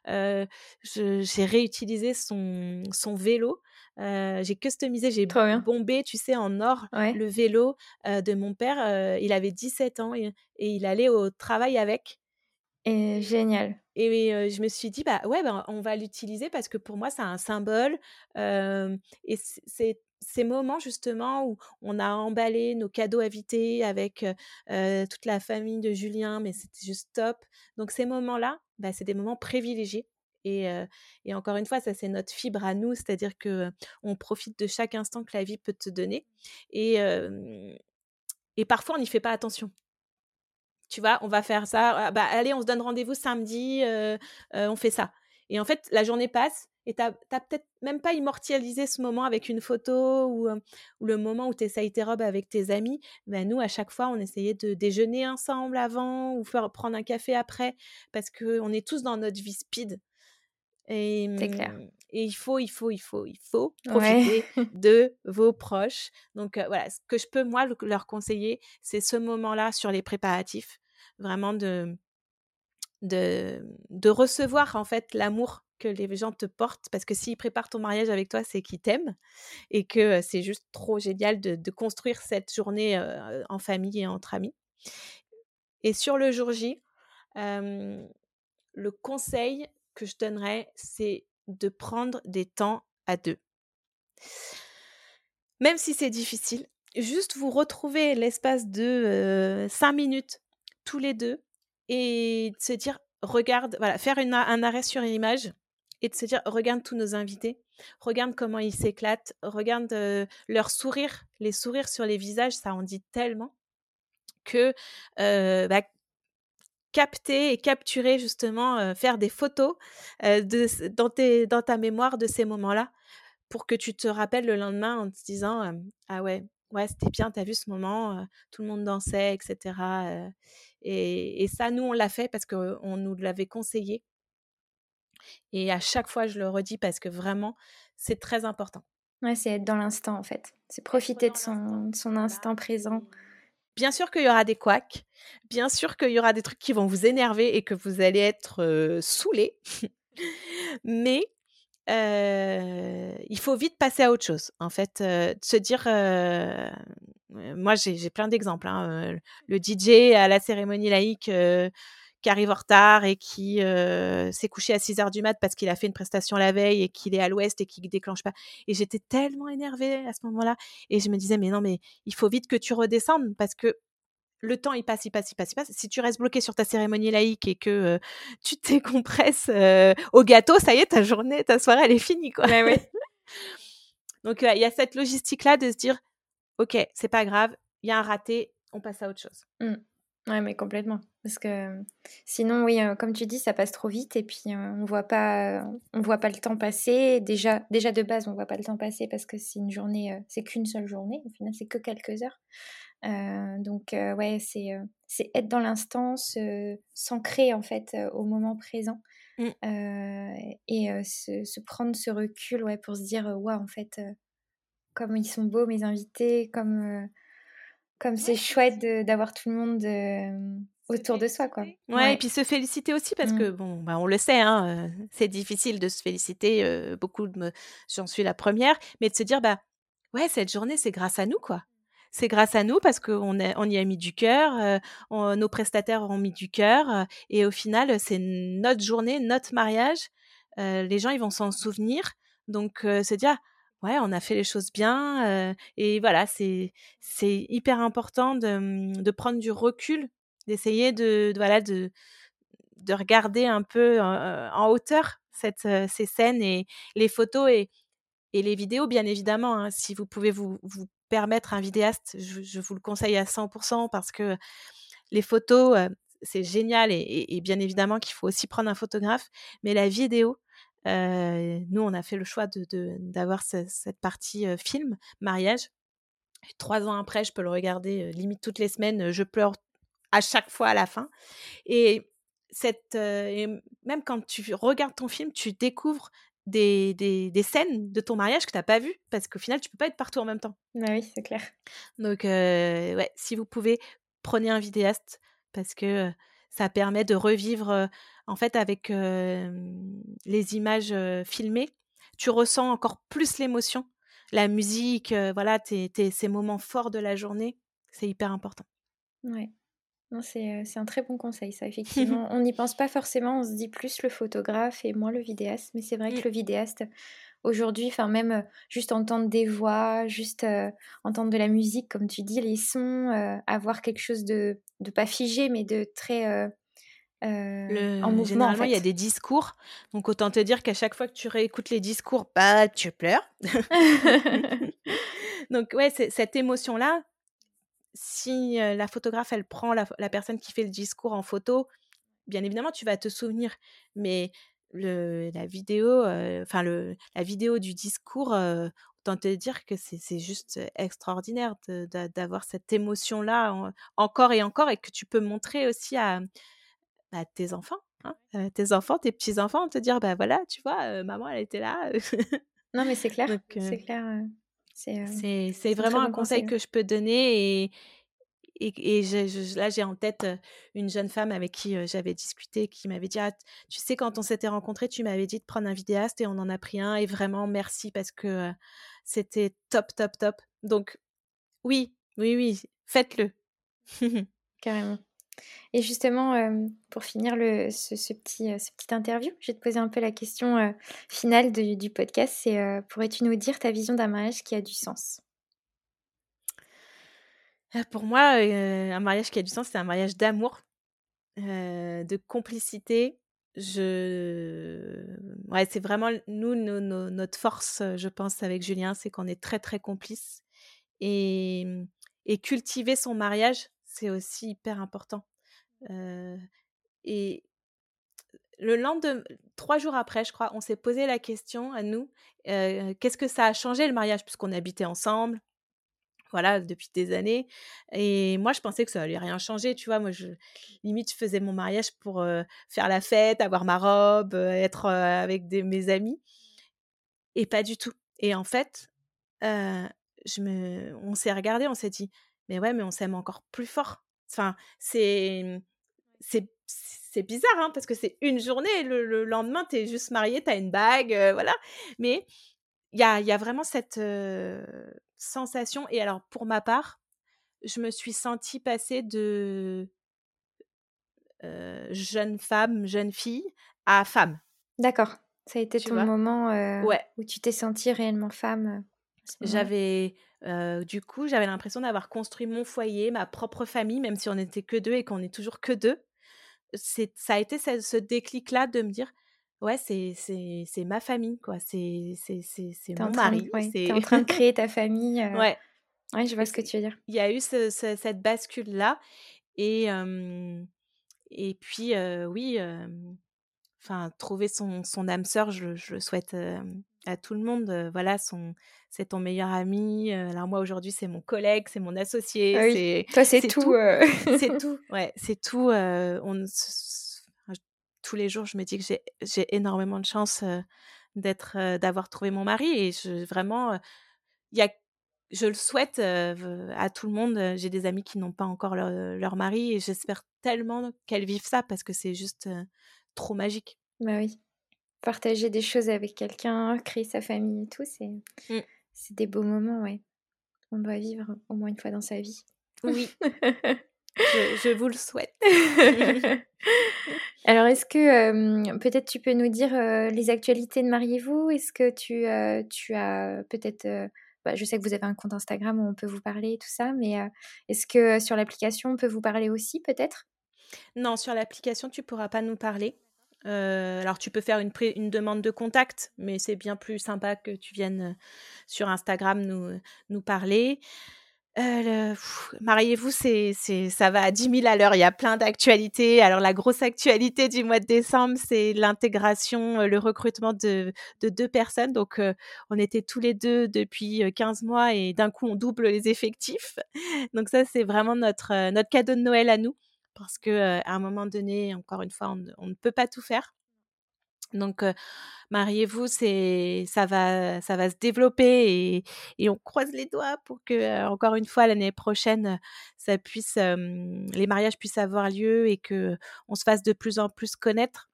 j'ai réutilisé son, son vélo. j'ai customisé, j'ai bombé, tu sais, en or le vélo de mon père. il avait 17 ans et, il allait au travail avec. Et génial. Et je me suis dit, bah ouais, bah, on va l'utiliser parce que pour moi, c'est un symbole. et c'est ces moments justement où on a emballé nos cadeaux invités avec toute la famille de Julien, mais c'était juste top. Donc ces moments-là, bah, c'est des moments privilégiés. Et, et, encore une fois, ça c'est notre fibre à nous, c'est-à-dire que on profite de chaque instant que la vie peut te donner. Et, et parfois, on n'y fait pas attention. Tu vois, on va faire ça. Ah, bah, allez, on se donne rendez-vous samedi, on fait ça. Et en fait, la journée passe et tu n'as peut-être même pas immortalisé ce moment avec une photo ou, le moment où tu essayes tes robes avec tes amis. Ben nous, à chaque fois, on essayait de déjeuner ensemble avant ou faire prendre un café après parce qu'on est tous dans notre vie speed. Et, C'est clair. Mmh, et il faut, il faut, il faut, il faut profiter de vos proches. Donc voilà, ce que je peux moi leur conseiller, c'est ce moment-là sur les préparatifs, vraiment de, de, de recevoir en fait l'amour que les gens te portent, parce que s'ils préparent ton mariage avec toi, c'est qu'ils t'aiment et que c'est juste trop génial de, construire cette journée en famille et entre amis. Et sur le jour J, le conseil que je donnerais, c'est de prendre des temps à deux. Même si c'est difficile, juste vous retrouver l'espace de cinq minutes tous les deux et se dire, regarde, voilà, faire un arrêt sur une image et de se dire regarde tous nos invités, regarde comment ils s'éclatent, regarde leur sourire, les sourires sur les visages, ça en dit tellement que bah, capter et capturer justement, faire des photos de, dans, dans ta mémoire de ces moments-là pour que tu te rappelles le lendemain en te disant ah ouais ouais c'était bien t'as vu ce moment tout le monde dansait etc et, et, ça nous on l'a fait parce qu'on nous l'avait conseillé et à chaque fois, je le redis parce que vraiment, c'est très important. Ouais, c'est être dans l'instant en fait. C'est profiter de son, son instant présent. Bien sûr qu'il y aura des couacs, bien sûr qu'il y aura des trucs qui vont vous énerver et que vous allez être euh, saoulé. Mais euh, il faut vite passer à autre chose. En fait, euh, se dire, moi j'ai plein d'exemples. Hein, le DJ à la cérémonie laïque qui arrive en retard et qui s'est couché à 6 heures du mat parce qu'il a fait une prestation la veille et qu'il est à l'ouest et qu'il déclenche pas. Et j'étais tellement énervée à ce moment-là. Et je me disais, mais non, mais il faut vite que tu redescendes parce que le temps, il passe, il passe, il passe, il passe. Si tu restes bloqué sur ta cérémonie laïque et que tu te décompresses au gâteau, ça y est, ta journée, ta soirée, elle est finie, quoi. Donc, il y a cette logistique-là de se dire, OK, c'est pas grave, il y a un raté, on passe à autre chose. Mmh. Ouais, mais complètement. Parce que sinon, oui, comme tu dis, ça passe trop vite et puis on voit pas, on voit pas le temps passer. Déjà, déjà de base, on voit pas le temps passer parce que c'est une journée, c'est qu'une seule journée. Au final, c'est que quelques heures. Donc ouais, c'est c'est être dans l'instant, s'ancrer en fait au moment présent mmh. et se, se, prendre ce recul, ouais, pour se dire, waouh, en fait, comme ils sont beaux mes invités, comme comme c'est chouette d'avoir tout le monde autour de soi, quoi. Ouais, et puis se féliciter aussi parce que, mmh. bon, bah, on le sait, hein, c'est difficile de se féliciter. beaucoup de me... J'en suis la première. Mais de se dire, bah, ouais, cette journée, c'est grâce à nous, quoi. C'est grâce à nous parce qu'on on y a mis du cœur, nos prestataires ont mis du cœur. et au final, c'est notre journée, notre mariage. les gens, ils vont s'en souvenir. Donc, se dire, ouais, on a fait les choses bien. et voilà, c'est hyper important de, mmh, de, prendre du recul, d'essayer de, voilà de de regarder un peu en, hauteur cette, ces scènes et les photos et, les vidéos, bien évidemment. Hein, si vous pouvez vous permettre un vidéaste, je, vous le conseille à 100% parce que les photos, c'est génial et, et, bien évidemment qu'il faut aussi prendre un photographe, mais la vidéo, nous, on a fait le choix d'avoir de, cette partie film, mariage. trois ans après, je peux le regarder limite toutes les semaines. Je pleure à chaque fois à la fin. Et, cette, même quand tu regardes ton film, tu découvres des, des, des, scènes de ton mariage que tu n'as pas vues, parce qu'au final, tu peux pas être partout en même temps. Bah oui, c'est clair. Donc, ouais, si vous pouvez, prenez un vidéaste, parce que ça permet de revivre, en fait, avec les images filmées, tu ressens encore plus l'émotion. La musique, voilà, ces moments forts de la journée, c'est hyper important. Ouais. C'est, un très bon conseil, ça, effectivement. on n'y pense pas forcément, on se dit plus le photographe et moins le vidéaste, mais c'est vrai que mmh. le vidéaste, aujourd'hui, enfin même juste entendre des voix, juste entendre de la musique, comme tu dis, les sons, avoir quelque chose de, de pas figé, mais de très le, en mouvement. Généralement, il y a des discours. Donc, autant te dire qu'à chaque fois que tu réécoutes les discours, bah, tu pleures. donc, ouais, cette émotion-là, si la photographe, elle prend la, personne qui fait le discours en photo, bien évidemment, tu vas te souvenir. Mais le, la vidéo, enfin, la vidéo du discours, autant te dire que c'est juste extraordinaire d'avoir cette émotion-là encore et encore et que tu peux montrer aussi à bah, tes enfants, hein, tes enfants, tes petits-enfants, te dire, bah voilà, tu vois, maman, elle était là. non, mais c'est clair, c'est clair. C'est vraiment un conseil que je peux donner et, et, là, j'ai en tête une jeune femme avec qui j'avais discuté, qui m'avait dit «Ah, Tu sais, quand on s'était rencontrés, tu m'avais dit de prendre un vidéaste et on en a pris un. Et vraiment, merci parce que c'était top, top, top. Donc, oui, oui, oui, faites-le. Carrément. Et justement, pour finir le, ce, petit, ce petit interview, je vais te poser un peu la question finale du podcast. C'est pourrais-tu nous dire ta vision d'un mariage qui a du sens? Ah, Pour moi, un mariage qui a du sens, c'est un mariage d'amour, de complicité. Je... Ouais, c'est vraiment nous, notre force, je pense, avec Julien, c'est qu'on est très, très complices. Et cultiver son mariage, c'est aussi hyper important. et le lendemain, trois jours après, je crois, on s'est posé la question à nous, qu'est-ce que ça a changé le mariage? Puisqu'on habitait ensemble, voilà, depuis des années. Et moi, je pensais que ça allait rien changer, tu vois? Moi, je, limite, je faisais mon mariage pour faire la fête, avoir ma robe, être avec mes amis. Et pas du tout. Et en fait, je me, on s'est regardé, on s'est dit, mais ouais, mais on s'aime encore plus fort. Enfin, c'est, c'est, c'est bizarre, hein, parce que c'est une journée, le, le lendemain, tu es juste marié, tu as une bague, voilà. Mais il y a, y a, vraiment cette sensation. Et alors, pour ma part, je me suis sentie passer de jeune femme, jeune fille, à femme. D'accord. Ça a été ton moment où tu t'es sentie réellement femme. J'avais, du coup, j'avais l'impression d'avoir construit mon foyer, ma propre famille, même si on n'était que deux et qu'on est toujours que deux. C'est, ça a été ce, déclic-là de me dire, ouais, c'est, c'est, c'est ma famille, quoi. C'est, c'est, c'est, c'est mon mari. Tu es en train de créer ta famille. Ouais. Ouais, je vois ce que tu veux dire. Il y a eu cette bascule-là. Et, et puis, oui, enfin, trouver son, son âme sœur, je, je le souhaite à tout le monde. voilà, son, c'est ton meilleur ami. alors moi aujourd'hui, c'est mon collègue, c'est mon associé. Ah c'est, Toi, c'est, tout. c'est tout. Ouais, c'est tout. on, tous les jours, je me dis que j'ai, j'ai énormément de chance d'être, d'avoir trouvé mon mari et je, vraiment, il y a je le souhaite à tout le monde. J'ai des amis qui n'ont pas encore leur, leur mari et j'espère tellement qu'elles vivent ça parce que c'est juste trop magique. Bah oui. Partager des choses avec quelqu'un, créer sa famille et tout, c'est, mmh. c'est des beaux moments, ouais. On doit vivre au moins une fois dans sa vie. Oui. je, vous le souhaite. Alors, est-ce que peut-être tu peux nous dire les actualités de Mariez-vous? Est-ce que tu, tu as peut-être. Bah, je sais que vous avez un compte Instagram où on peut vous parler et tout ça, mais est-ce que sur l'application, on peut vous parler aussi peut-être? Non, sur l'application, tu pourras pas nous parler. Alors, tu peux faire une, demande de contact, mais c'est bien plus sympa que tu viennes sur Instagram nous, nous parler. Euh, mariez-vous, ça va à 10 000 à l'heure. Il y a plein d'actualités. Alors, la grosse actualité du mois de décembre, c'est l'intégration, euh, le recrutement de, de deux personnes. Donc, euh, on était tous les deux depuis 15 mois et d'un coup, on double les effectifs. Donc, ça, c'est vraiment notre cadeau de Noël à nous. Parce que à un moment donné, encore une fois, on, ne peut pas tout faire. Donc, mariez-vous, c'est ça va ça va se développer et on croise les doigts pour que, encore une fois, l'année prochaine, les mariages puissent avoir lieu et que on se fasse de plus en plus connaître.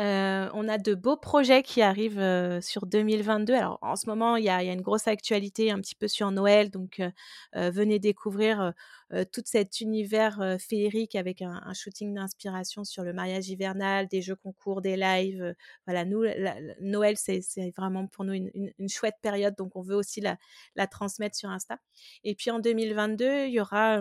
Euh, on a de beaux projets qui arrivent euh, sur 2022. Alors en ce moment, il y a, une grosse actualité un petit peu sur Noël, donc euh, venez découvrir tout cet univers féerique avec un, shooting d'inspiration sur le mariage hivernal, des jeux concours, des lives. voilà, nous, Noël, c'est vraiment pour nous une, chouette période, donc on veut aussi la transmettre sur Insta. Et puis en 2022, il y aura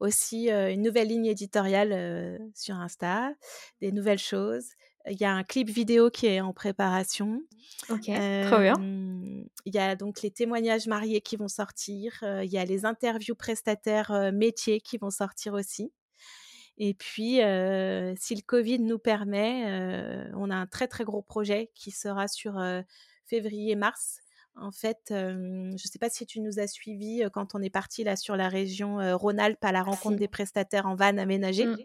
aussi une nouvelle ligne éditoriale sur Insta, des nouvelles choses. Il y a un clip vidéo qui est en préparation. Ok, trop bien. Il y a donc les témoignages mariés qui vont sortir. il y a les interviews prestataires métiers qui vont sortir aussi. Et puis, si le Covid nous permet, on a un très très gros projet qui sera sur février-mars en fait, je ne sais pas si tu nous as suivis quand on est parti là sur la région Rhône-Alpes à la rencontre des prestataires en van aménagés. Mmh.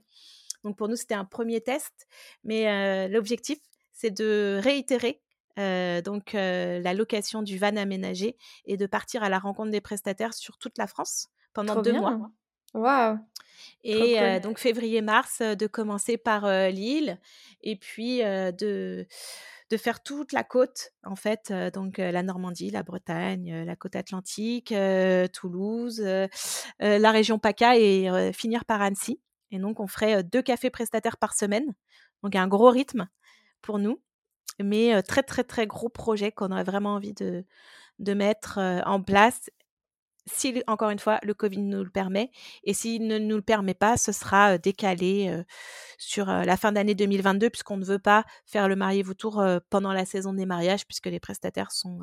Donc pour nous, c'était un premier test, mais l'objectif, c'est de réitérer donc la location du van aménagé et de partir à la rencontre des prestataires sur toute la France pendant deux mois. Waouh Et donc février-mars, de commencer par Lille et puis de de faire toute la côte, en fait, donc la Normandie, la Bretagne, la côte atlantique, Toulouse, la région PACA et finir par Annecy. Et donc, on ferait deux cafés prestataires par semaine. Donc, un gros rythme pour nous, mais très, très, très gros projet qu'on aurait vraiment envie de, de mettre en place si, encore une fois, le Covid nous le permet. Et s'il ne nous le permet pas, ce sera décalé sur la fin d'année 2022, puisqu'on ne veut pas faire le mariez-vous tour pendant la saison des mariages, puisque les prestataires sont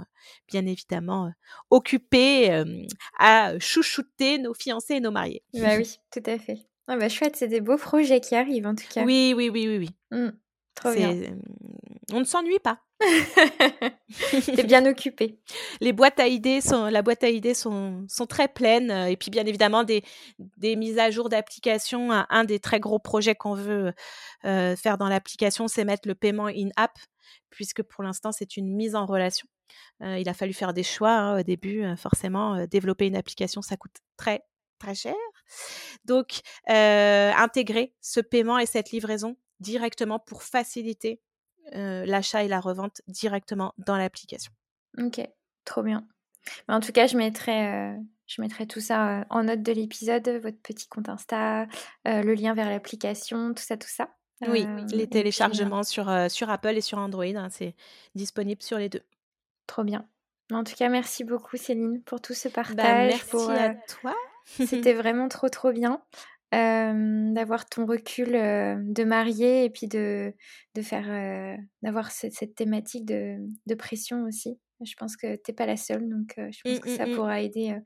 bien évidemment occupés à chouchouter nos fiancés et nos mariés. Bah oui, tout à fait. Ah bah chouette, c'est des beaux projets qui arrivent en tout cas. Oui, oui, oui, oui, oui. Mmh, trop bien. On ne s'ennuie pas. T'es bien occupé. Les boîtes à idées sont, la boîte à idées sont, sont très pleines. Euh, et puis, bien évidemment, des, des mises à jour d'application. Un, des très gros projets qu'on veut euh, faire dans l'application, c'est mettre le paiement in-app, puisque pour l'instant, c'est une mise en relation. Euh, il a fallu faire des choix hein, au début. forcément, développer une application, ça coûte très, très cher. Donc, intégrer ce paiement et cette livraison directement pour faciliter l'achat et la revente directement dans l'application. Ok, trop bien. en tout cas, je mettrai, je mettrai tout ça en note de l'épisode, votre petit compte Insta, le lien vers l'application, tout ça, tout ça. Oui, les téléchargements sur, sur Apple et sur Android, hein, c'est disponible sur les deux. Trop bien. En tout cas, merci beaucoup Céline pour tout ce bah, partage. merci à toi. C'était vraiment trop trop bien d'avoir ton recul de mariée et puis de, de faire d'avoir cette, thématique de, de, pression aussi. Je pense que tu n'es pas la seule, donc je pense mmh, que ça mmh, mmh. pourra aider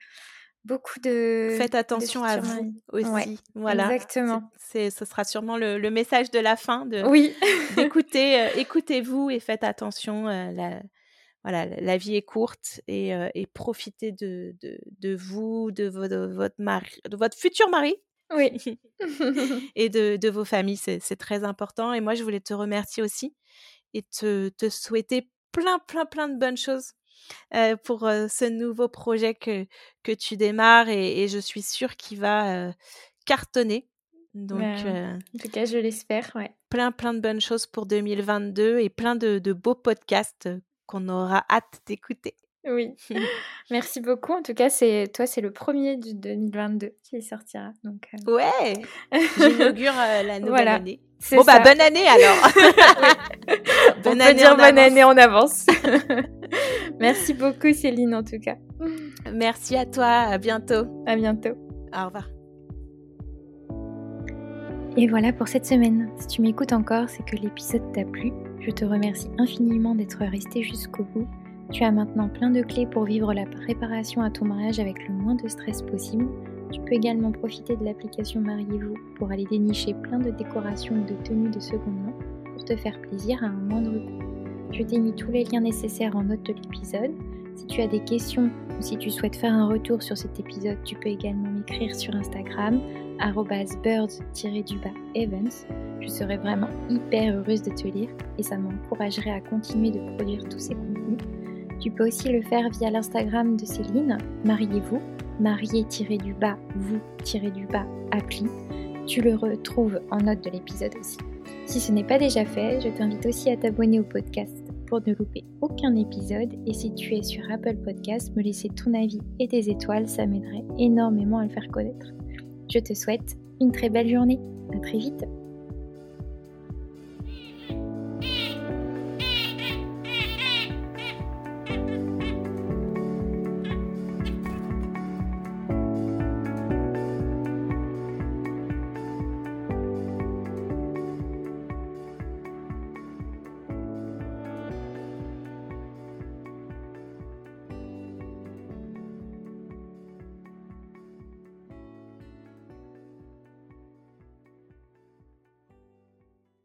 beaucoup de. Faites attention à vous aussi. voilà. Exactement. C'est, ce sera sûrement le, le, message de la fin de oui. d'écouter, écoutez-vous et faites attention. la, voilà, la vie est courte et, et profitez de, de, de, vous, de, de, votre mari, de votre futur mari oui. et de, de, vos familles, c'est très important. Et moi, je voulais te remercier aussi et te, te souhaiter plein, plein, plein de bonnes choses euh, pour euh, ce nouveau projet que, que tu démarres et, et je suis sûre qu'il va euh, cartonner. Donc, en tout cas, je l'espère. Ouais. Plein, plein de bonnes choses pour 2022 et plein de, de beaux podcasts qu'on aura hâte d'écouter. Oui, merci beaucoup. En tout cas, c'est toi, c'est le premier du 2022 qui sortira. Donc, euh. Ouais, j'inaugure euh, la nouvelle année. Bon, bah, bonne année alors. bonne On année peut dire bonne année en avance. merci beaucoup, Céline, en tout cas. Merci à toi. À bientôt. À bientôt. Au revoir. Et voilà pour cette semaine. Si tu m'écoutes encore, c'est que l'épisode t'a plu. Je te remercie infiniment d'être resté jusqu'au bout tu as maintenant plein de clés pour vivre la préparation à ton mariage avec le moins de stress possible. Tu peux également profiter de l'application Mariez-vous pour aller dénicher plein de décorations ou de tenues de seconde main pour te faire plaisir à un moindre coût. Je t'ai mis tous les liens nécessaires en note de l'épisode. Si tu as des questions ou si tu souhaites faire un retour sur cet épisode, tu peux également m'écrire sur Instagram birds-evans. Je serais vraiment hyper heureuse de te lire et ça m'encouragerait à continuer de produire tous ces contenus. Tu peux aussi le faire via l'Instagram de Céline, Mariez-vous, marié-du-bas, vous-du-bas, appli. Tu le retrouves en note de l'épisode aussi. Si ce n'est pas déjà fait, je t'invite aussi à t'abonner au podcast pour ne louper aucun épisode. Et si tu es sur Apple Podcast, me laisser ton avis et tes étoiles, ça m'aiderait énormément à le faire connaître. Je te souhaite une très belle journée. À très vite.